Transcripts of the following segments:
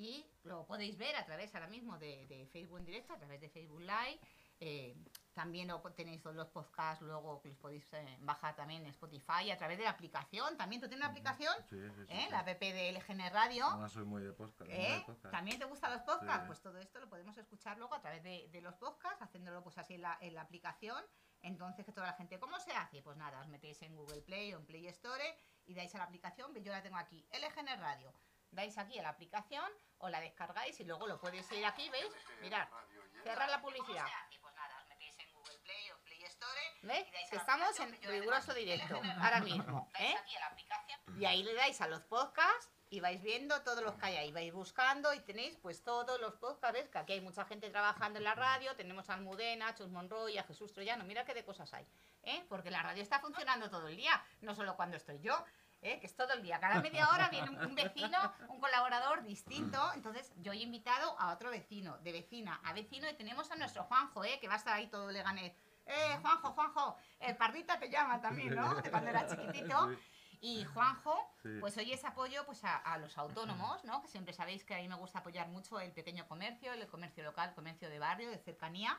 y lo podéis ver a través ahora mismo de, de Facebook en directo, a través de Facebook Live. eh, también tenéis todos los podcasts luego que los podéis eh, bajar también en Spotify a través de la aplicación. También tú tienes una aplicación, Sí, sí, sí, ¿eh? la app de LGN Radio. Ahora soy muy de podcast. de ¿Eh? podcast. ¿También te gustan los podcasts? Pues todo esto lo podemos escuchar luego a través de, de los podcasts, haciéndolo pues así en la, en la aplicación. Entonces, que toda la gente, ¿cómo se hace? Pues nada, os metéis en Google Play o en Play Store y dais a la aplicación, yo la tengo aquí, LGN Radio. Dais aquí a la aplicación o la descargáis y luego lo podéis ir aquí, ¿veis? Mirad, cerrar la publicidad. Pues. ¿Veis? Que estamos en riguroso directo, ahora mismo. ¿eh? Y ahí le dais a los podcasts y vais viendo todos los que hay ahí, vais buscando y tenéis pues todos los podcasts, ¿ves? que aquí hay mucha gente trabajando en la radio, tenemos a Almudena, a Chus Monroy, a Jesús Troyano, mira qué de cosas hay, ¿eh? porque la radio está funcionando todo el día, no solo cuando estoy yo. ¿Eh? que es todo el día, cada media hora viene un, vecino, un colaborador distinto, entonces yo he invitado a otro vecino, de vecina a vecino y tenemos a nuestro Juanjo, ¿eh? que va a estar ahí todo leganés. Eh, Juanjo, Juanjo, el pardita te llama también, ¿no? De cuando era chiquitito. Y Juanjo, Sí. pues hoy es apoyo pues a, a los autónomos, ¿no? Que siempre sabéis que a mí me gusta apoyar mucho el pequeño comercio, el comercio local, el comercio de barrio, de cercanía,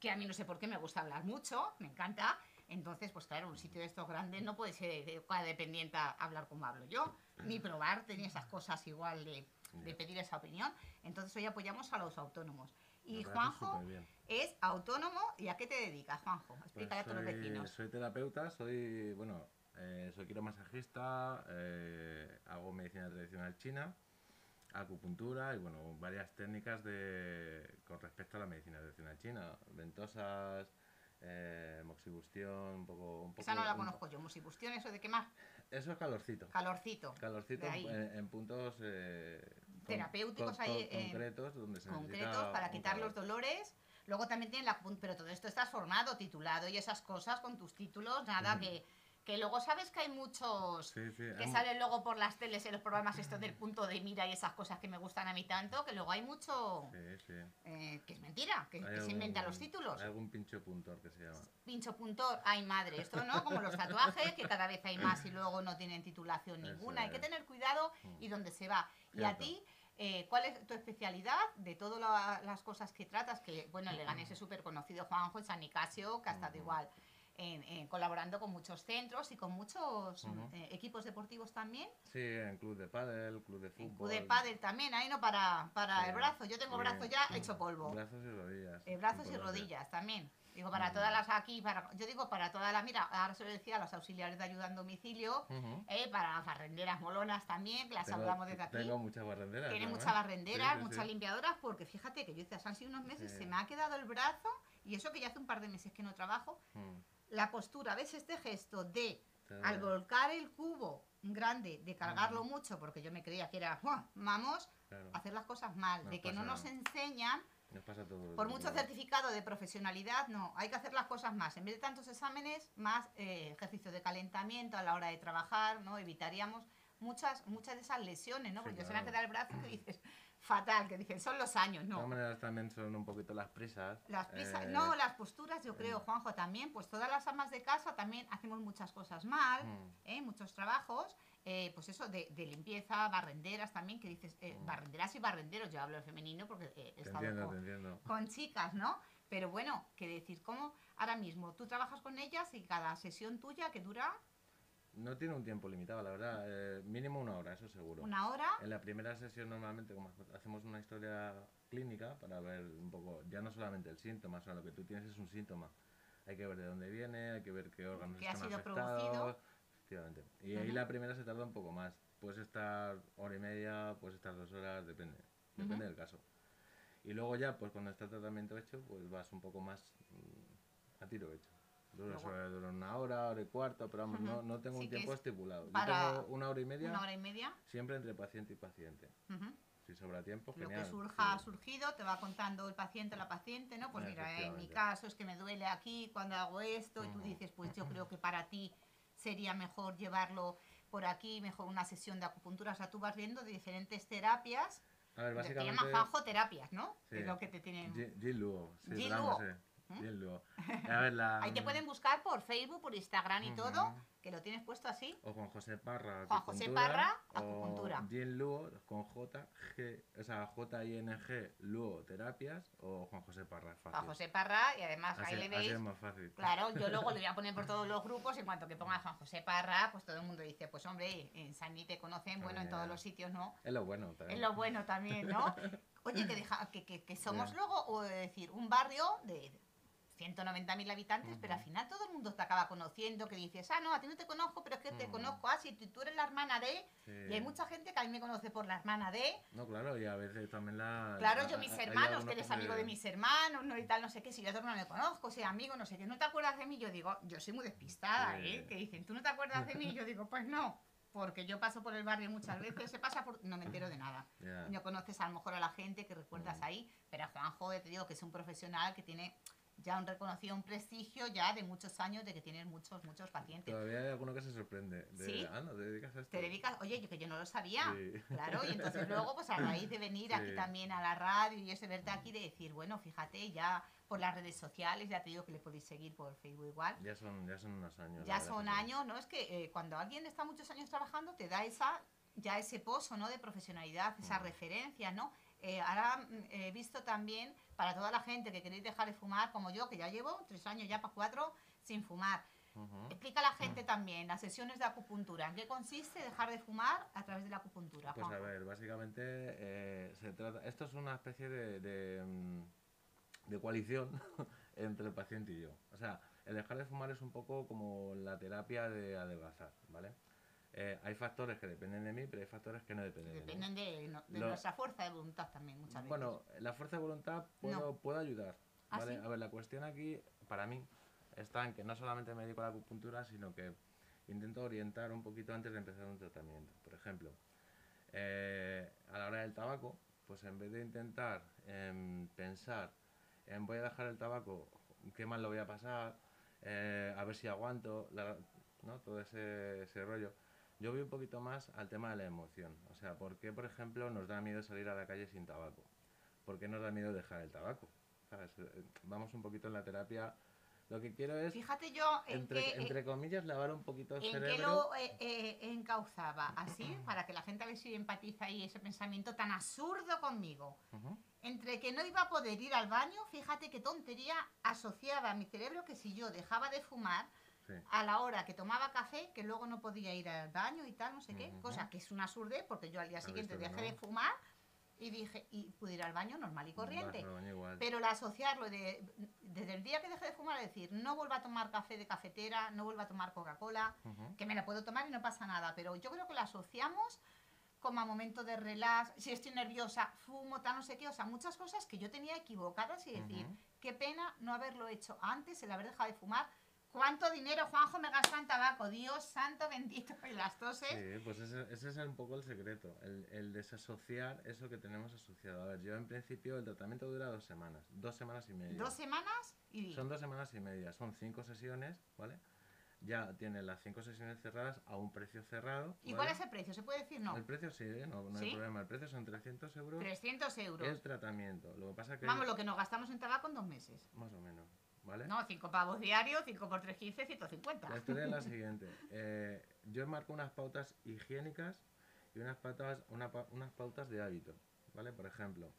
que a mí no sé por qué me gusta hablar mucho, me encanta. Entonces, pues claro, un sitio de estos grandes no puede ser de cada dependiente a hablar como hablo yo, ni probarte, ni esas cosas igual de, de pedir esa opinión. Entonces hoy apoyamos a los autónomos. Y Juanjo superbién. es autónomo, ¿y a qué te dedicas, Juanjo? Pues Explícale a todos los soy, vecinos. soy terapeuta, soy, bueno, eh, soy quiromasajista, eh, hago medicina tradicional china, acupuntura y, bueno, varias técnicas de, con respecto a la medicina tradicional china. Ventosas, eh, moxibustión, un poco... Un poco Esa no la un- conozco yo, musibustión, eso de qué más. Eso es calorcito. Calorcito. Calorcito en, en puntos eh, terapéuticos con- ahí con- en- concretos donde se concretos para quitar calor. los dolores. Luego también tienen la pero todo esto estás formado, titulado y esas cosas con tus títulos, nada que que luego sabes que hay muchos Sí, sí, que hay salen luego por las teles en los programas estos del punto de mira y esas cosas que me gustan a mí tanto, que luego hay mucho Sí, eh, que es mentira, que, se inventan los títulos. Hay algún pincho puntor que se llama. Pincho puntor, ay madre, esto no, como los tatuajes, que cada vez hay más y luego no tienen titulación ninguna. Hay que tener cuidado y dónde se va. Y a ti, eh, ¿cuál es tu especialidad de todas la- las cosas que tratas? Que, bueno, en Leganés es súper conocido Juanjo, San Nicasio, que ha estado igual en- en colaborando con muchos centros y con muchos eh, equipos deportivos también. Sí, en club de pádel, club de En fútbol. Club de pádel también, ahí no para, para Sí. el brazo. Yo tengo Sí. brazo ya hecho polvo. Brazos y rodillas. Eh, brazos y rodillas también. Digo, para todas las aquí, para, yo digo para todas las, mira, ahora se lo decía a los auxiliares de ayuda en domicilio, eh, para las barrenderas molonas también, que las Tengo- saludamos desde aquí. Tengo muchas barrenderas. Tiene muchas barrenderas, Sí, muchas limpiadoras, porque fíjate que yo desde hace unos meses se me ha quedado el brazo, y eso que ya hace un par de meses que no trabajo, Mm. La postura, ¿ves este gesto de, al volcar el cubo grande, de cargarlo mucho, porque yo me creía que era, "Buah, vamos, Claro. hacer las cosas mal, Nos de que no nos enseñan Nos pasa todo. por mucho certificado de profesionalidad, no, hay que hacer las cosas más. En vez de tantos exámenes, más eh, ejercicio de calentamiento a la hora de trabajar, ¿no? Evitaríamos muchas muchas de esas lesiones, ¿no? Sí, Porque se me ha quedado el brazo que dices, fatal, que dicen, son los años, De todas no. maneras también son un poquito las prisas. Las prisas, eh, no, las posturas, yo creo, Juanjo, también, pues todas las amas de casa también hacemos muchas cosas mal, Mm. ¿eh? muchos trabajos, eh, pues eso, de, de limpieza, barrenderas también, que dices, eh, Mm. barrenderas y barrenderos, yo hablo en femenino porque eh, he estado entiendo, con chicas, ¿no? Pero bueno, que decir, ¿cómo ahora mismo tú trabajas con ellas y cada sesión tuya que dura No tiene un tiempo limitado, la verdad. eh, mínimo una hora, eso seguro. una hora? En la primera sesión normalmente como hacemos una historia clínica para ver un poco, ya no solamente el síntoma, sino lo que tú tienes es un síntoma. Hay que ver de dónde viene, hay que ver qué órganos ¿Qué ha están sido afectados. producido? Efectivamente. Y ahí la primera se tarda un poco más. Puedes estar hora y media, puedes estar dos horas, depende. Depende del caso. Y luego ya, pues cuando está el tratamiento hecho, pues vas un poco más mm, a tiro hecho. Dura, Luego- suele durar una hora, hora y cuarto, pero vamos, no, no tengo Sí un tiempo es estipulado. Yo tengo una hora y media, Una hora y media. siempre entre paciente y paciente. Si sobra tiempo, Lo genial. que surja ha sí. surgido, te va contando el paciente la paciente, ¿no? Pues mira, en mi caso es que me duele aquí cuando hago esto, y tú dices, pues yo creo que para ti sería mejor llevarlo por aquí, mejor una sesión de acupuntura. O sea, tú vas viendo de diferentes terapias. A ver, Te básicamente... llaman Juanjo terapias, ¿no? Sí. Es lo que te tienen. Jin Luo, sí, vamos, Luo. Luo. A ver, la... Ahí te pueden buscar por Facebook, por Instagram y todo, que lo tienes puesto así. O Juan José Parra. Juan José Parra, acupuntura. Jin Luo con J, G, o sea, J-I-N-G, Luo terapias o Juan José Parra. Fácil. Juan José Parra, y además Así, ahí le así veis es más fácil. Claro, yo luego le voy a poner por todos los grupos. En cuanto que ponga Juan José Parra, pues todo el mundo dice: Pues hombre, en Sani te conocen, bueno, en todos los sitios no. Es lo bueno también. Es lo bueno también, ¿no? Oye, que, deja, que, que, que somos luego, o decir, un barrio de 190.000 habitantes, pero al final todo el mundo te acaba conociendo, que dices, ah, no, a ti no te conozco, pero es que te Ujú. conozco, ah, si tú, eres la hermana de... Sí. Y hay mucha gente que a mí me conoce por la hermana de... No, claro, y a veces también la... Claro, a- yo mis hermanos, que eres amigo de mis hermanos, no y tal, no sé qué, si yo a hermano me conozco, si amigo, no sé qué, ¿no te acuerdas de mí? Yo digo, yo soy muy despistada, Sí. ¿eh? Que dicen, ¿tú no te acuerdas de mí? Yo digo, pues no, porque yo paso por el barrio muchas veces, se pasa por... no me entero de nada. Ya. No conoces a lo mejor a la gente que recuerdas Mm. ahí, pero a Juanjo, te digo que es un profesional que tiene ya un reconocido, un prestigio ya de muchos años, de que tienes muchos, muchos pacientes. Todavía hay alguno que se sorprende. De, ¿Sí? Ah, no, te dedicas a esto. Te dedicas, oye, yo que yo no lo sabía. Sí. Claro, y entonces luego, pues a raíz de venir aquí también a la radio y eso, de verte aquí, de decir, bueno, fíjate, ya por las redes sociales, ya te digo que le podéis seguir por Facebook igual. Ya son, ya son unos años. Ya son años, ¿no? Es que eh, cuando alguien está muchos años trabajando, te da esa, ya ese pozo, ¿no? De profesionalidad, esa Mm. referencia, ¿no? Eh, ahora mm, he visto también, para toda la gente que queréis dejar de fumar, como yo, que ya llevo tres años, ya para cuatro, sin fumar. Ujú. Explica a la gente también las sesiones de acupuntura. ¿En qué consiste dejar de fumar a través de la acupuntura? Pues a Juanjo? ver, básicamente eh, se trata. Esto es una especie de, de, mm, de coalición entre el paciente y yo. O sea, el dejar de fumar es un poco como la terapia de adelgazar, ¿vale? Eh, hay factores que dependen de mí, pero hay factores que no dependen de mí. Dependen de, nuestra fuerza de voluntad también, muchas veces. Bueno, la fuerza de voluntad puedo, No. puedo ayudar. ¿Ah, ¿vale? sí? A ver, la cuestión aquí, para mí, está en que no solamente me dedico a la acupuntura, sino que intento orientar un poquito antes de empezar un tratamiento. Por ejemplo, eh, a la hora del tabaco, pues en vez de intentar em, pensar en voy a dejar el tabaco, qué mal lo voy a pasar, eh, a ver si aguanto, la- ¿no? todo ese, ese rollo, yo voy un poquito más al tema de la emoción. O sea, ¿por qué, por ejemplo, nos da miedo salir a la calle sin tabaco? ¿Por qué nos da miedo dejar el tabaco? ¿Sabes? Eh, Vamos un poquito en la terapia. Lo que quiero es, Fíjate yo en entre, qué, entre comillas, lavar un poquito el en qué cerebro. lo eh, eh, encauzaba. Así, para que la gente a ver si empatiza ahí ese pensamiento tan absurdo conmigo. Ujú. Entre que no iba a poder ir al baño, fíjate qué tontería asociaba a mi cerebro que si yo dejaba de fumar, Sí. a la hora que tomaba café, que luego no podía ir al baño y tal, no sé qué, Ujú. cosa que es una absurdez porque yo al día ¿Has siguiente dejé no? de fumar y dije, y pude ir al baño normal y corriente. Igual. Pero el asociarlo de, desde el día que dejé de fumar, es decir, no vuelva a tomar café de cafetera, no vuelva a tomar Coca-Cola, Ujú. que me la puedo tomar y no pasa nada, pero yo creo que la asociamos como a momento de relax, si estoy nerviosa, fumo, tal, no sé qué, o sea, muchas cosas que yo tenía equivocadas y decir, Ujú. qué pena no haberlo hecho antes, el haber dejado de fumar. ¿Cuánto dinero, Juanjo, me gasta en tabaco? Dios santo bendito, y las toses. Sí, pues ese, ese es un poco el secreto, el, el desasociar eso que tenemos asociado. A ver, yo en principio el tratamiento dura dos semanas, dos semanas y media. Dos semanas y... Son dos semanas y media, son cinco sesiones, ¿vale? Ya tiene las cinco sesiones cerradas a un precio cerrado. ¿Y ¿vale? cuál es el precio? ¿Se puede decir no? El precio sí, ¿eh? no, no hay ¿Sí? problema. El precio son 300 euros 300 euros. el tratamiento. Lo que pasa que... Vamos, lo que nos gastamos en tabaco en dos meses. Más o menos. ¿Vale? No, 5 pavos diarios, 5 por 3, 15, 150. La historia es la siguiente. eh, yo marco unas pautas higiénicas y unas pautas, una pa- unas pautas de hábito, ¿vale? Por ejemplo,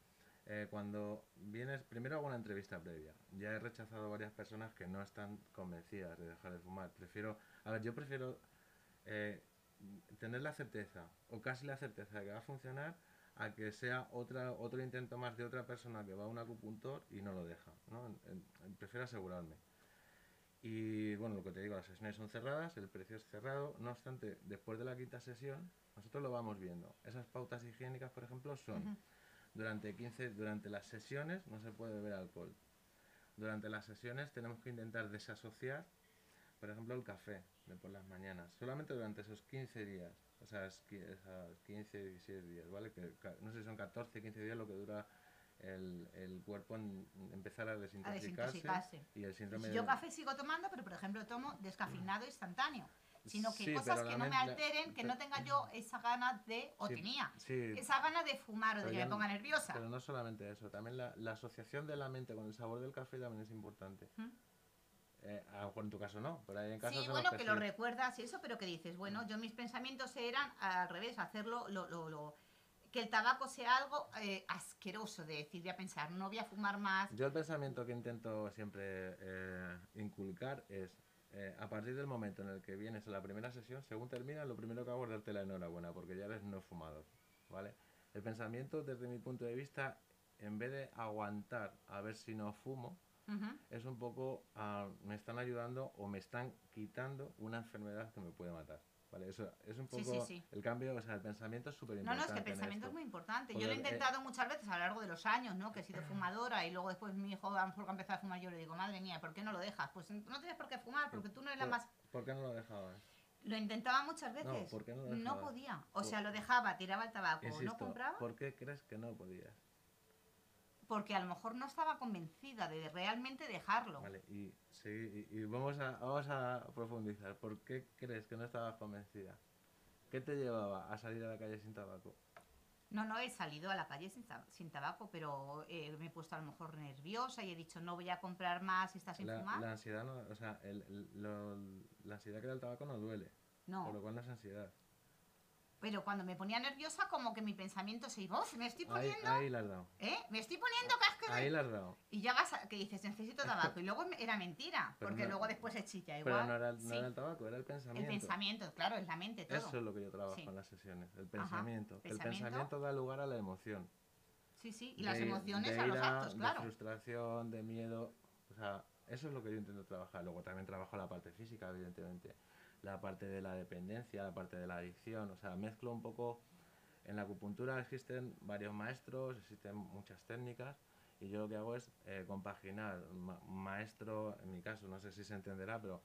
eh, cuando vienes, primero hago una entrevista previa. Ya he rechazado varias personas que no están convencidas de dejar de fumar. Prefiero, a ver, yo prefiero eh, tener la certeza, o casi la certeza de que va a funcionar, a que sea otra, otro intento más de otra persona que va a un acupuntor y no lo deja, ¿no? Prefiero asegurarme. Y bueno, lo que te digo, las sesiones son cerradas, el precio es cerrado. No obstante, después de la quinta sesión, nosotros lo vamos viendo. Esas pautas higiénicas, por ejemplo, son durante 15, durante las sesiones no se puede beber alcohol. Durante las sesiones tenemos que intentar desasociar, por ejemplo, el café de por las mañanas. Solamente durante esos 15 días, o sea, es qui- esas 15, 16 días, ¿vale? Que, no sé si son 14, 15 días lo que dura el, el cuerpo en empezar a desintoxicarse. desintoxicarse. Y el síndrome Si yo café sigo tomando, pero por ejemplo tomo descafeinado instantáneo. Sino que Sí, cosas que no me alteren, que no tenga yo esa gana de, o Sí, tenía, sí, esa gana de fumar o de Pero que me ponga nerviosa. Pero no solamente eso, también la, la asociación de la mente con el sabor del café también es importante. ¿Mm? Eh, a lo mejor en tu caso no, pero en casos Sí, en bueno, que lo recuerdas y eso, pero que dices, bueno, yo mis pensamientos eran al revés, hacerlo, lo, lo, lo- que el tabaco sea algo eh, asqueroso de decir, voy a pensar, no voy a fumar más. Yo el pensamiento que intento siempre eh, inculcar es, eh, a partir del momento en el que vienes a la primera sesión, según termina, lo primero que hago es darte la enhorabuena, porque ya eres no fumador, ¿vale? El pensamiento, desde mi punto de vista, en vez de aguantar a ver si no fumo, Es un poco, ah, me están ayudando o me están quitando una enfermedad que me puede matar. ¿Vale? Eso es un poco sí, sí. el cambio, o sea, el pensamiento es súper No, importante. no, es que el pensamiento es muy importante. Yo lo he eh, intentado muchas veces a lo largo de los años, ¿no? Que he sido fumadora y luego después mi hijo a lo mejor que ha empezado a fumar, yo le digo, madre mía, ¿por qué no lo dejas? Pues no tienes por qué fumar, porque tú no eres la ¿Por, más... ¿Por qué no lo dejabas? Lo intentaba muchas veces. ¿por qué no lo no podía. O sea, lo dejaba, tiraba el tabaco, Insisto, no compraba, ¿por qué crees que no podías? Porque a lo mejor no estaba convencida de realmente dejarlo. Vale, y, sí, y, y vamos, a, vamos a profundizar. ¿Por qué crees que no estabas convencida? ¿Qué te llevaba a salir a la calle sin tabaco? No, no he salido a la calle sin, tab- sin tabaco, pero eh, me he puesto a lo mejor nerviosa y he dicho, no voy a comprar más si está sin La, fumar. la ansiedad no, o sea, el- el- lo- la ansiedad que da el tabaco no duele, no. por lo cual no es ansiedad. Pero cuando me ponía nerviosa, como que mi pensamiento se iba, "Uf, me estoy Ahí, poniendo, ahí la has dado. ¿eh? Me estoy poniendo casco de... Ahí la has dado. Y llegas a que dices, necesito tabaco. Y luego era mentira, Pero porque no- luego después se chilla igual. Pero no era, no sí. era el tabaco, era el el pensamiento. pensamiento, claro, es la mente, todo. Eso es lo que yo trabajo Sí. en las sesiones, el pensamiento. que El pensamiento. pensamiento da lugar a la emoción. Sí, sí, y las de- emociones de a los ira, actos, De claro. frustración, de miedo. O sea, eso es lo que yo intento trabajar. Luego también trabajo la parte física, evidentemente. La parte de la dependencia, la parte de la adicción. O sea, mezclo un poco. En la acupuntura existen varios maestros, existen muchas técnicas. Y yo lo que hago es eh, compaginar ma- maestro, en mi caso, no sé si se entenderá, pero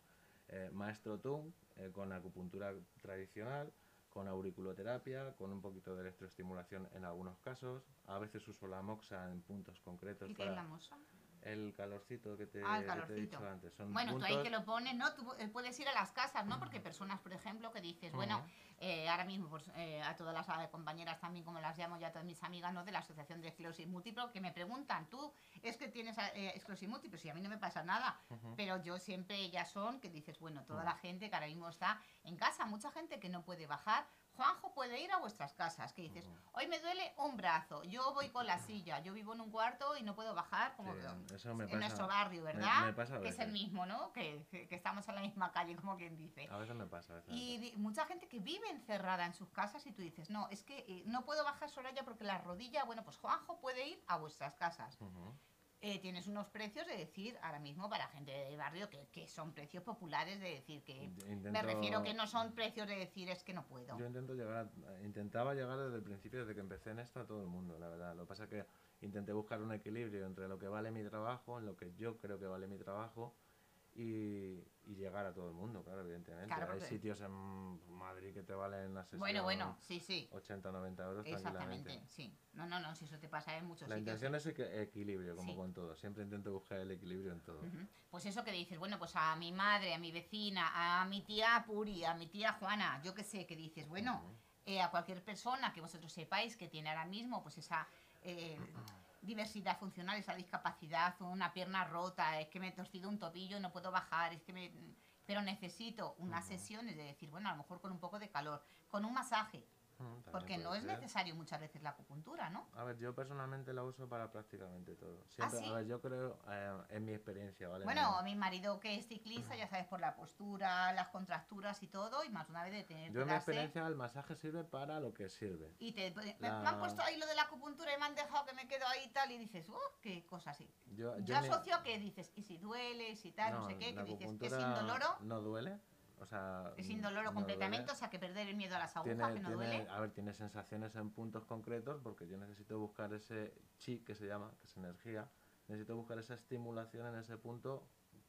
eh, maestro Tung eh, con acupuntura tradicional, con auriculoterapia, con un poquito de electroestimulación en algunos casos. A veces uso la moxa en puntos concretos ¿Y qué es para la moza? El calorcito que te, Ah, el que te he dicho antes. Son Bueno, tú ahí que lo pones, ¿no? Tú eh, puedes ir a las casas, ¿no? Porque personas, por ejemplo, que dices, bueno, eh, ahora mismo pues, eh, a todas las eh, compañeras también, como las llamo ya a todas mis amigas, ¿no? De la Asociación de Esclerosis Múltiple, que me preguntan, ¿tú es que tienes eh, esclerosis múltiple? Si a mí no me pasa nada, pero yo siempre ellas son, que dices, bueno, toda Ujú. la gente que ahora mismo está en casa, mucha gente que no puede bajar. Juanjo puede ir a vuestras casas, que dices, hoy me duele un brazo, yo voy con la silla, yo vivo en un cuarto y no puedo bajar, como Sí, que- eso me en pasa- nuestro barrio, ¿verdad? me pasa a que es el mismo, ¿no? Que, estamos en la misma calle, como quien dice. A veces me pasa. a veces Y di- mucha gente que vive encerrada en sus casas y tú dices, no, es que eh, no puedo bajar Soraya porque la rodilla, bueno, pues Juanjo puede ir a vuestras casas. Ujú. Eh, tienes unos precios de decir, ahora mismo para gente de barrio, que, que son precios populares de decir que... Me refiero que no son precios de decir es que no puedo. Yo intento llegar a- intentaba llegar desde el principio, desde que empecé en esto, a todo el mundo, la verdad. Lo que pasa es que intenté buscar un equilibrio entre lo que vale mi trabajo, en lo que yo creo que vale mi trabajo, y, y llegar a todo el mundo, claro, evidentemente. Claro, Hay sitios en Madrid que te valen la sesión Bueno, bueno, sí, sí. 80 90 euros Exactamente, tranquilamente. sí. No, no, no, si eso te pasa en muchos La sitios. intención es equi- equilibrio, como Sí. con todo. Siempre intento buscar el equilibrio en todo. Pues eso que dices, bueno, pues a mi madre, a mi vecina, a mi tía Puri, a mi tía Juana, yo qué sé, que dices, bueno, eh, a cualquier persona que vosotros sepáis que tiene ahora mismo pues esa eh, diversidad funcional, esa discapacidad, una pierna rota, es que me he torcido un tobillo y no puedo bajar, es que me... Pero necesito unas sesiones de decir, bueno, a lo mejor con un poco de calor, con un masaje, Mm, porque no puede es ser. necesario muchas veces la acupuntura, ¿no? A ver, yo personalmente la uso para prácticamente todo. Siempre, ¿Ah, sí? A ver, yo creo, eh, en mi experiencia, ¿vale? Bueno, No- mi marido que es ciclista, ya sabes, por la postura, las contracturas y todo, y más una vez de tener yo en mi experiencia el masaje sirve para lo que sirve. Y te, me, La- me han puesto ahí lo de la acupuntura y me han dejado que me quedo ahí y tal, y dices, oh, qué cosa así. Yo, Yo yo mi- asocio que dices, y si duele, y si tal, no, sé qué, que dices, que sin doloro, No duele. O sea, es indoloro no completamente, o sea, que perder el miedo a las agujas, Tiene, que no tiene- duele. a ver, tiene sensaciones en puntos concretos porque yo necesito buscar ese chi que se llama, que es energía. Necesito buscar esa estimulación en ese punto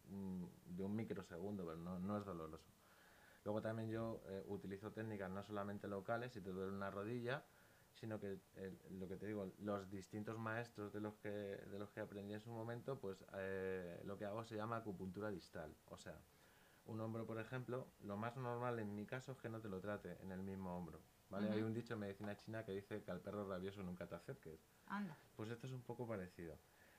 mm, de un microsegundo, pero no, no es doloroso. Luego también yo eh, utilizo técnicas no solamente locales, si te duele una rodilla, sino que el- lo que te digo, los distintos maestros de los que, de los que aprendí en su momento, pues eh, lo que hago se llama acupuntura distal. O sea, un hombro, por ejemplo, lo más normal en mi caso es que no te lo trate en el mismo hombro. ¿vale? Hay Ujú. un dicho en medicina china que dice que al perro rabioso nunca te acerques. Anda. Pues esto es un poco parecido.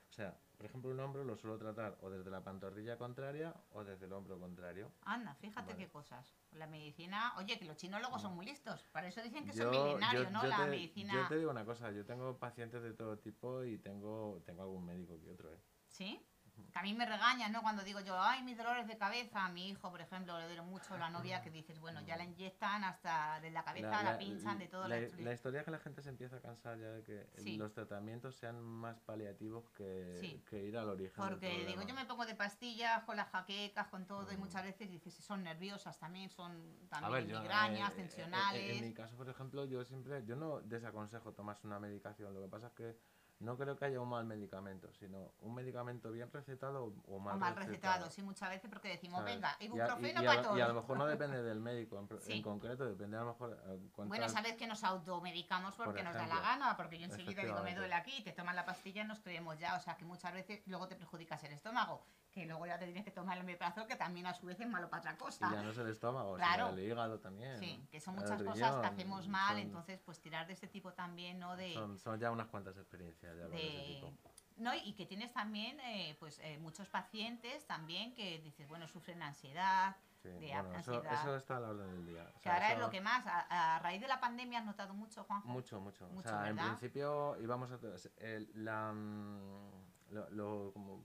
O sea, por ejemplo, un hombro lo suelo tratar o desde la pantorrilla contraria o desde el hombro contrario. Anda, fíjate Vale. qué cosas. La medicina, oye, que los chinos luego son muy listos. Para eso dicen que Yo- son milenarios, yo- ¿no? yo la te, medicina. Yo te digo una cosa, yo tengo pacientes de todo tipo y tengo, tengo algún médico que otro, ¿eh? ¿Sí? Que a mí me regañan, ¿no? Cuando digo yo, ay, mis dolores de cabeza, a mi hijo, por ejemplo, le duele mucho la novia, que dices, bueno, ya la inyectan hasta de la cabeza, la, pinchan, de todo. la, la- la historia es que la gente se empieza a cansar ya de que Sí. los tratamientos sean más paliativos que, Sí. que ir al origen. Porque digo, yo me pongo de pastillas con las jaquecas, con todo, y muchas veces dices, son nerviosas también, son también ver, yo, migrañas, eh, eh, tensionales. En, mi caso, por ejemplo, yo siempre, yo no desaconsejo tomarse una medicación. Lo que pasa es que no creo que haya un mal medicamento, sino un medicamento bien recetado o, mal, o mal recetado, sí, muchas veces porque decimos, ¿sabes? venga, Y a- y- ibuprofeno y a todos. Y a lo mejor no depende del médico en, pro- Sí. en concreto, depende a lo mejor eh, Bueno, sabes que nos automedicamos porque Por nos da la gana, porque yo enseguida digo, me duele aquí, te toman la pastilla y nos creemos ya, o sea que muchas veces luego te perjudicas el estómago, que luego ya te tienes que tomar el omeprazol, que también a su vez es malo para otra Y cosa. ya no es el estómago, Claro. sino el hígado también. Sí, que son muchas cosas que hacemos mal, son- entonces pues tirar de este tipo también, ¿no? De, Son, son ya unas cuantas experiencias ya ese de- tipo. no, y que tienes también eh, pues eh, muchos pacientes también que dices, bueno, sufren ansiedad, Sí, de bueno, eso, está a la orden del día. O que ahora es lo que más, a, a raíz de la pandemia has notado mucho, Juanjo. Mucho, mucho. Mucho, o sea, en principio íbamos a... el- la, mm, lo, lo- como,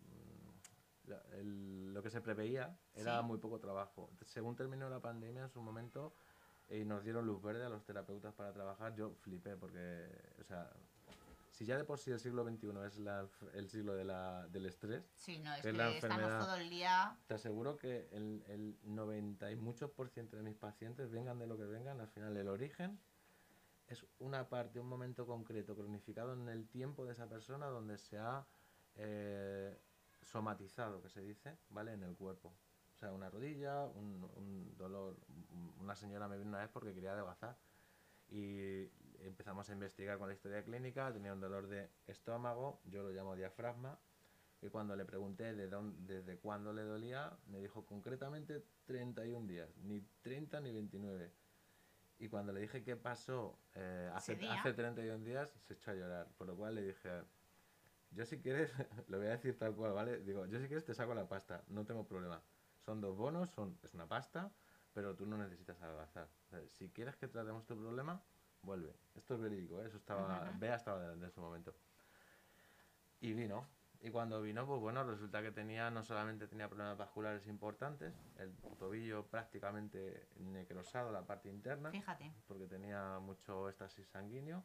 la- el- lo que se preveía era Sí. muy poco trabajo. Según terminó la pandemia, en su momento, eh, y nos dieron luz verde a los terapeutas para trabajar, yo flipé porque, o sea, si ya de por sí el siglo XXI es la- el siglo de la, del estrés, Sí, no, es que que estamos enfermedad. todo el día te aseguro que el, el 90 y muchos por ciento de mis pacientes, vengan de lo que vengan, al final el origen es una parte, un momento concreto, cronificado en el tiempo de esa persona donde se ha eh, somatizado, que se dice, ¿vale? En el cuerpo. O sea, una rodilla, un, un dolor. un- Una señora me vino una vez porque quería adelgazar y empezamos a investigar con la historia clínica, tenía un dolor de estómago, yo lo llamo diafragma, y cuando le pregunté de dónde, desde cuándo le dolía, me dijo concretamente 31 días, ni 30 ni 29. Y cuando le dije qué pasó eh, hace, hace 31 días, se echó a llorar. Por lo cual le dije, yo si quieres, lo voy a decir tal cual, ¿vale? Digo, yo si quieres te saco la pasta, no tengo problema. Son dos bonos, son, es una pasta, pero tú no necesitas adelgazar. O sea, si quieres que tratemos tu problema, vuelve. Esto es verídico, ¿eh? Eso estaba. Bea estaba delante en su momento. Y vino. Y cuando vino, pues bueno, resulta que tenía, no solamente tenía problemas vasculares importantes, el tobillo prácticamente necrosado, la parte interna, Fíjate. porque tenía mucho éxtasis sanguíneo,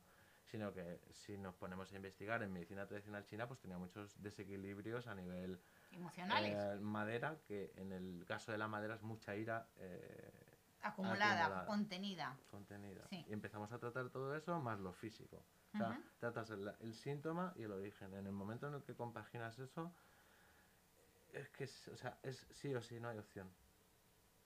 sino que si nos ponemos a investigar en medicina tradicional china, pues tenía muchos desequilibrios a nivel Emocionales. eh, madera, que en el caso de la madera es mucha ira eh, acumulada, acumulada. contenida. contenida. Sí. Y empezamos a tratar todo eso más lo físico. O sea, tratas el, el síntoma y el origen. En el momento en el que compaginas eso, es que o sea, es sí o sí, no hay opción.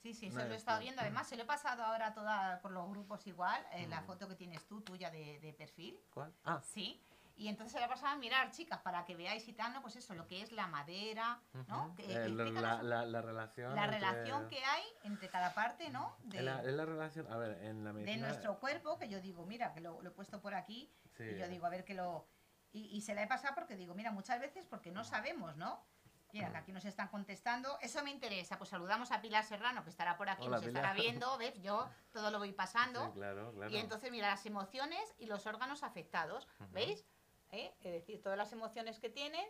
Sí, sí, No eso lo he estado viendo. Además, se lo he pasado ahora toda, por los grupos igual, eh, la Mm. foto que tienes tú, tuya de, de perfil. ¿Cuál? Ah, Sí. Y entonces se la pasaba a mirar, chicas, para que veáis y tal, ¿no? Pues eso, lo que es la madera, ¿no? Que Eh, la, explícanos la- un- la- la relación. la entre- relación que hay entre cada parte, ¿no? De, Es la, relación. A ver, en la de medicina. nuestro cuerpo, que yo digo, mira, que lo, lo he puesto por aquí, sí, y yo digo, a ver que lo... Y, y se la he pasado porque digo, mira, muchas veces porque no sabemos, ¿no? Mira, que aquí nos están contestando. Eso me interesa. Pues saludamos a Pilar Serrano, que estará por aquí, Hola, nos estará viendo, ¿ves? Yo todo lo voy pasando. sí, claro, claro. Y entonces, mira, las emociones y los órganos afectados. ¿veis? ¿Eh? Es decir, todas las emociones que tienen,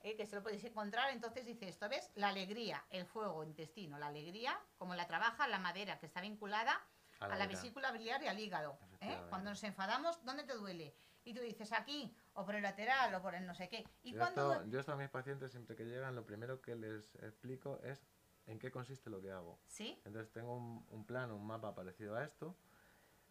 ¿eh? que se lo podéis encontrar. Entonces dice esto, ¿ves? La alegría, el fuego, intestino, la alegría, como la trabaja la madera, que está vinculada a la, vesícula biliar y al hígado. ¿eh? Cuando nos enfadamos, ¿dónde te duele? Y tú dices aquí, o por el lateral, o por el no sé qué. Y Yo cuando... esto, yo esto a mis pacientes, siempre que llegan, lo primero que les explico es en qué consiste lo que hago. ¿Sí? Entonces tengo un, un plano, un mapa parecido a esto,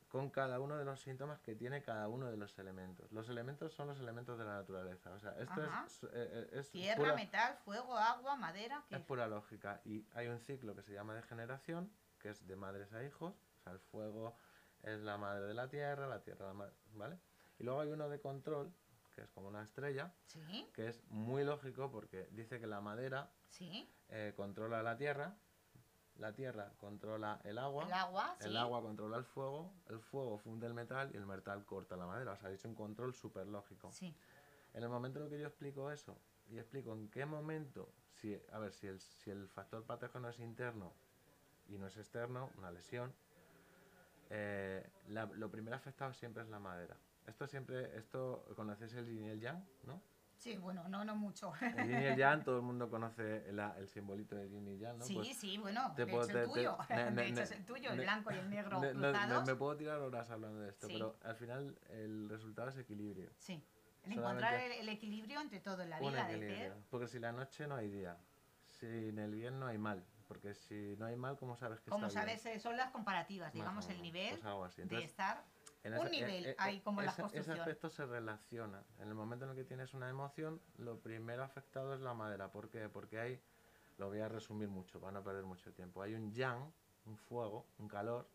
con cada uno de los síntomas que tiene cada uno de los elementos. Los elementos son los elementos de la naturaleza. O sea, esto Ajá. es, eh, eh, es Tierra, pura, metal, fuego, agua, madera. ¿qué? es pura lógica. Y hay un ciclo que se llama de generación, que es de madres a hijos. O sea, el fuego es la madre de la tierra, la tierra la madre, ¿vale? Y luego hay uno de control, que es como una estrella, Sí, que es muy lógico porque dice que la madera sí. eh, controla la tierra, la tierra controla el agua, El agua, sí. el agua controla el fuego, el fuego funde el metal y el metal corta la madera. O sea, es un control súper lógico. En el momento en el que yo explico eso y explico en qué momento, si, a ver, si el, si el factor patógeno es interno y no es externo, una lesión, eh, la- lo primero afectado siempre es la madera. Esto siempre, esto, conocéis el yin y el yang, ¿no? Sí, bueno, no, no mucho. El yin y el yang, todo el mundo conoce el, el simbolito del yin y yang, ¿no? sí, Pues sí, bueno, de hecho el tuyo. de hecho es el tuyo, el blanco y el negro Ne- cruzados. me puedo tirar horas hablando de esto, Sí. pero al final el resultado es equilibrio. Sí. El encontrar el, el equilibrio entre todo en la vida, de ser. Porque si la noche no hay día, sin el bien no hay mal. Porque si no hay mal, ¿cómo sabes que Como está sabes, bien? eh, son las comparativas, digamos, el nivel pues así. de Entonces, estar. En un nivel ahí como en la ese- construcción. Ese aspecto se relaciona. En el momento en el que tienes una emoción, lo primero afectado es la madera. ¿Por qué? Porque hay, lo voy a resumir mucho para no perder mucho tiempo, hay un yang, un fuego, un calor,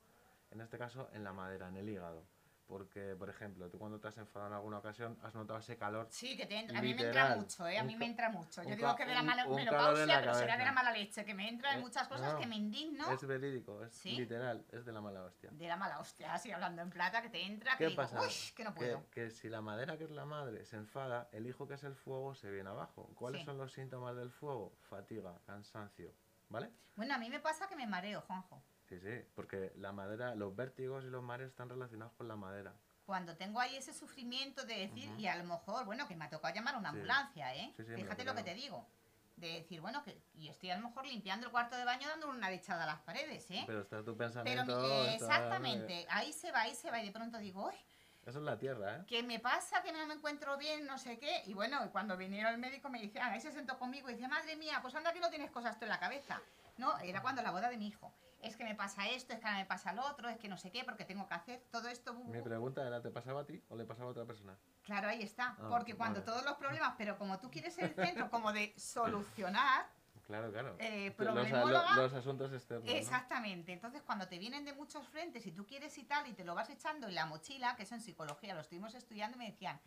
en este caso en la madera, en el hígado. Porque, por ejemplo, tú cuando te has enfadado en alguna ocasión has notado ese calor Sí, que te entra. A mí me entra mucho, ¿eh? A mí me entra mucho. Yo digo que de la mala un menopausia, la pero será de la mala leche, que me entra en Eh, muchas cosas no, que me indigno Es verídico, es ¿Sí? literal, es de la mala hostia. de la mala hostia, así hablando en plata, que te entra, que ¿Qué digo, pasa? uy, que no Que, puedo. que si la madera, que es la madre, se enfada, el hijo, que es el fuego, se viene abajo. ¿Cuáles Sí. son los síntomas del fuego? Fatiga, cansancio, ¿vale? Bueno, a mí me pasa que me mareo, Juanjo. Sí, sí, porque la madera, los vértigos y los mareos están relacionados con la madera. Cuando tengo ahí ese sufrimiento de decir, y a lo mejor, bueno, que me ha tocado llamar a una Sí. ambulancia, ¿eh? Sí, sí, me Fíjate lo lo que te digo. De decir, bueno, que y estoy a lo mejor limpiando el cuarto de baño dando una lechada a las paredes, ¿eh? Pero está tu Pero pensamiento... eh, está- exactamente, ahí se va, ahí se va, y de pronto digo, uy, Eso es la tierra, ¿eh? que me pasa, que no me encuentro bien, no sé qué. Y bueno, cuando vinieron el médico me dice, ah, ahí se sentó conmigo y dice, madre mía, pues anda que no tienes cosas tú en la cabeza. No, era cuando la boda de mi hijo. Es que me pasa esto, es que ahora me pasa lo otro, es que no sé qué, porque tengo que hacer todo esto. bu, bu, Mi pregunta era, ¿te pasaba a ti o le pasaba a otra persona? Claro, ahí está. Ah, porque cuando vale. todos los problemas, pero como tú quieres ser el centro como de solucionar, Claro, claro. Eh, los, problemóloga- los asuntos externos, ¿no? Exactamente. Entonces, cuando te vienen de muchos frentes y tú quieres y tal, y te lo vas echando en la mochila, que eso en psicología lo estuvimos estudiando, me decían,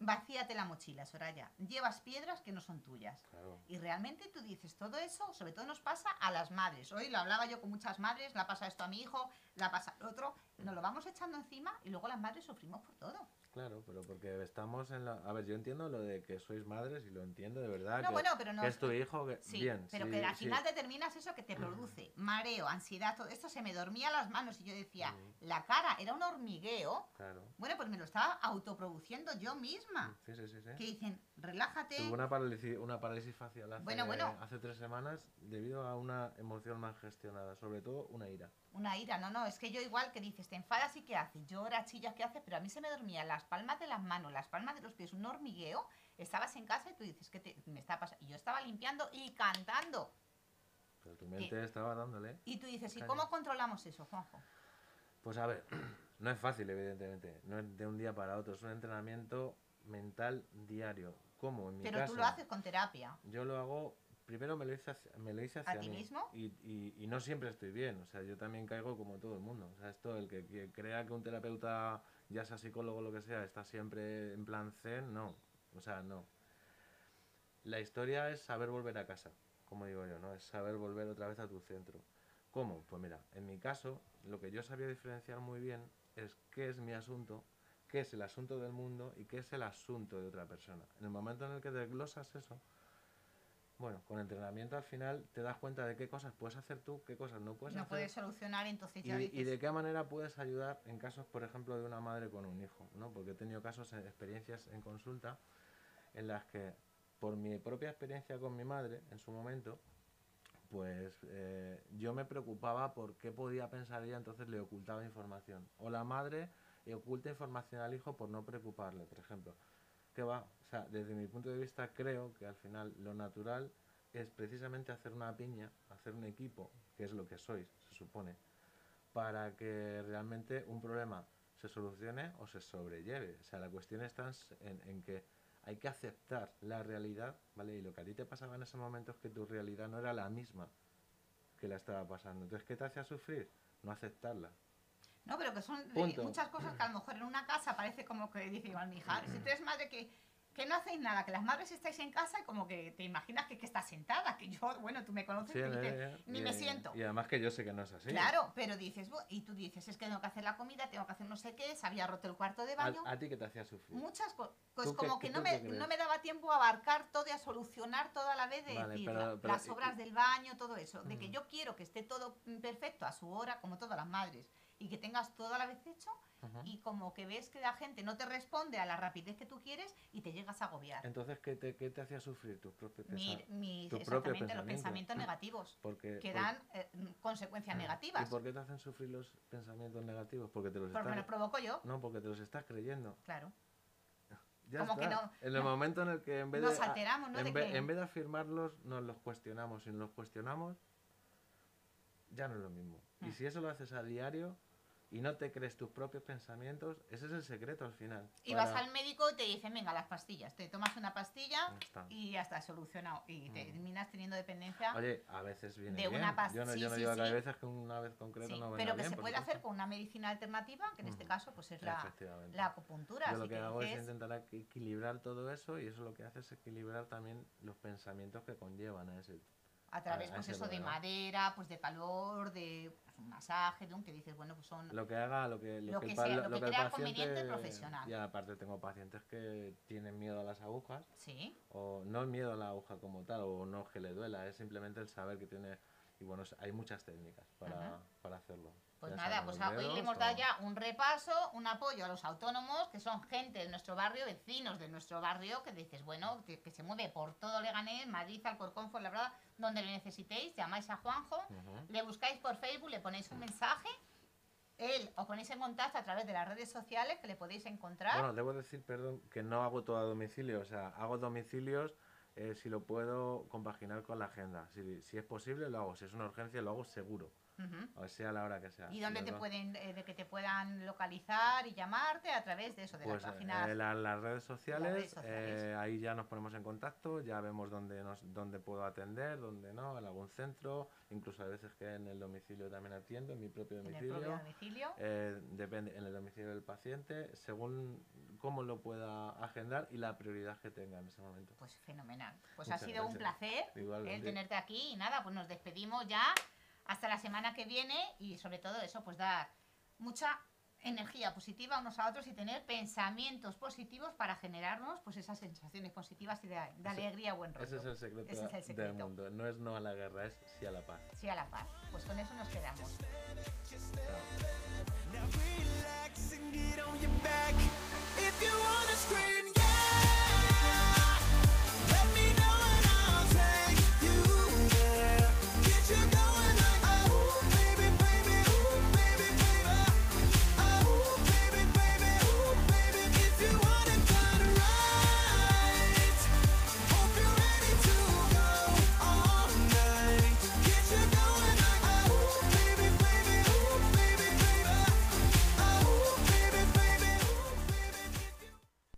vacíate la mochila, Soraya. Llevas piedras que no son tuyas. Claro. Y realmente tú dices, todo eso, sobre todo nos pasa a las madres. Hoy lo hablaba yo con muchas madres, la pasa esto a mi hijo, la pasa al otro. Nos lo vamos echando encima y luego las madres sufrimos por todo. Claro, pero porque estamos en la... A ver, yo entiendo lo de que sois madres y lo entiendo de verdad. No, que, bueno, pero no. que es tu hijo, que... Sí, bien. pero sí, que al sí. final determinas eso que te produce mareo, ansiedad, todo esto se me dormía las manos y yo decía, Mm. la cara era un hormigueo. Claro. Bueno, pues me lo estaba autoproduciendo yo misma. Sí, sí, sí. sí. Que dicen, relájate. Tuve una parálisis, una parálisis facial hace, Bueno, bueno. hace tres semanas debido a una emoción mal gestionada, sobre todo una ira. Una ira, no, no, es que yo igual que dices, te enfadas y qué haces, lloras, chillas, ¿qué haces? Pero a mí se me dormían las palmas de las manos, las palmas de los pies, un hormigueo. Estabas en casa y tú dices, ¿qué te, me está pasando? Y yo estaba limpiando y cantando. Pero tu mente estaba dándole. Y tú dices, ¿y cómo controlamos eso, Juanjo? Pues a ver, no es fácil, evidentemente. No es de un día para otro. Es un entrenamiento mental diario. ¿Cómo? En mi Pero caso, tú lo haces con terapia. Yo lo hago. Primero me lo hice hacia, me lo hice hacia ti mí. mismo? Y, y- y no siempre estoy bien. O sea, yo también caigo como todo el mundo. O sea, esto, el que, que crea que un terapeuta ya sea psicólogo o lo que sea, está siempre en plan zen, no. O sea, no. La historia es saber volver a casa, como digo yo, ¿no? Es saber volver otra vez a tu centro. ¿Cómo? Pues mira, en mi caso, lo que yo sabía diferenciar muy bien es qué es mi asunto, qué es el asunto del mundo y qué es el asunto de otra persona. En el momento en el que desglosas eso, bueno, con entrenamiento al final te das cuenta de qué cosas puedes hacer tú, qué cosas no puedes no hacer. puedes solucionar, entonces Y, ya dices, y de qué manera puedes ayudar en casos, por ejemplo, de una madre con un hijo, ¿no? Porque he tenido casos, eh, experiencias en consulta en las que, por mi propia experiencia con mi madre en su momento, pues eh, yo me preocupaba por qué podía pensar ella, entonces le ocultaba información. O la madre oculta información al hijo por no preocuparle, por ejemplo. ¿Qué va? O sea, desde mi punto de vista creo que al final lo natural es precisamente hacer una piña, hacer un equipo, que es lo que sois, se supone, para que realmente un problema se solucione o se sobrelleve. O sea, la cuestión está en, que hay que aceptar la realidad, ¿vale? Y lo que a ti te pasaba en ese momento es que tu realidad no era la misma que la estaba pasando. Entonces, ¿qué te hacía sufrir? No aceptarla. No, pero que son Punto. muchas cosas que a lo mejor en una casa parece como que dice igual mi hija, si tú eres madre que, que no hacéis nada, que las madres estáis en casa y como que te imaginas que, que estás sentada, que yo, bueno, tú me conoces Sí, y dices, ni y- me siento. Y además que yo sé que no es así. Claro, pero dices, y tú dices, es que tengo que hacer la comida, tengo que hacer no sé qué, se había roto el cuarto de ¿A, baño. a ti qué te hacía sufrir? Muchas cosas. Pues ¿Tú qué- como que no me, no me daba tiempo a abarcar todo y a solucionar toda la vez de Vale, decir pero- pero- las obras y- del baño, todo eso. De que yo quiero que esté todo perfecto a su hora, como todas las madres, y que tengas todo a la vez hecho, y como que ves que la gente no te responde a la rapidez que tú quieres y te llegas a agobiar. Entonces, ¿qué te, qué te hacía sufrir tus propios Mi, pensamientos? mi- tus propios exactamente, los pensamientos. negativos Porque, que por- dan eh, consecuencias ¿Y negativas. por qué te hacen sufrir los pensamientos negativos? Porque te los Porque me los estás... provoco yo, No, porque te los estás creyendo. claro. Ya Como que no- en el no- momento en el que en vez Nos de... a- alteramos, ¿no? en, De vez, que- en vez de afirmarlos, nos los cuestionamos. Si nos los cuestionamos, ya no es lo mismo. Y Mm. si eso lo haces a diario y no te crees tus propios pensamientos, ese es el secreto al final. Y para- vas al médico y te dicen, venga, las pastillas. Te tomas una pastilla Ya y ya está solucionado. Y Mm. terminas teniendo dependencia. Oye, a veces viene de bien. una pas- Yo no, sí, yo no sí, digo que hay sí. veces que una vez concreta Sí, no pero que bien, se puede supuesto. hacer con una medicina alternativa, que en este caso pues es la, la acupuntura. Yo lo que que hago es intentar equi- equilibrar todo eso y eso lo que hace es equilibrar también los pensamientos que conllevan a ese. A través a pues eso de madera, pues de calor, de pues, un masaje, de un que dices, bueno, pues son... Lo que haga, lo que, lo Lo que, que el sea, lo- lo que el crea paciente... conveniente profesional. Y aparte tengo pacientes que tienen miedo a las agujas Sí, o no el miedo a la aguja como tal o no que le duela, es simplemente el saber que tiene... Y bueno, hay muchas técnicas para, para hacerlo. Pues Ya nada, pues hoy le hemos dado ya un repaso, un apoyo a los autónomos, que son gente de nuestro barrio, vecinos de nuestro barrio, que dices, bueno, que, que se mueve por todo Leganés, Madrid, Alcorcón, Fuenlabrada, donde le necesitéis, llamáis a Juanjo, le buscáis por Facebook, le ponéis un mensaje, él os ponéis en contacto a través de las redes sociales que le podéis encontrar. Bueno, debo decir, perdón, que no hago todo a domicilio. O sea, hago domicilios eh, si lo puedo compaginar con la agenda. Si, si es posible, lo hago. Si es una urgencia, lo hago seguro. O sea, a la hora que sea. ¿Y dónde te pueden, eh, de que te puedan localizar y llamarte a través de eso, de Pues las eh, páginas? la- las redes sociales, redes sociales. eh, ahí ya nos ponemos en contacto, ya vemos dónde, nos, dónde puedo atender, dónde no, en algún centro, incluso a veces que en el domicilio también atiendo, en mi propio en el domicilio. propio domicilio. Eh, depende en el domicilio del paciente, según cómo lo pueda agendar y la prioridad que tenga en ese momento. Pues fenomenal. Pues ha sido un placer el tenerte aquí y nada, pues nos despedimos ya hasta la semana que viene y sobre todo eso, pues dar mucha energía positiva unos a otros y tener pensamientos positivos para generarnos pues esas sensaciones positivas y de, de alegría, buen rollo. Ese es el secreto, Ese es el del secreto. mundo. No es no a la guerra, es sí a la paz. Sí a la paz. Pues con eso nos quedamos. Chao.